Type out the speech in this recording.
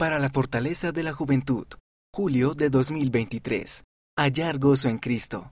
Para la fortaleza de la juventud. Julio de 2023. Hallar gozo en Cristo.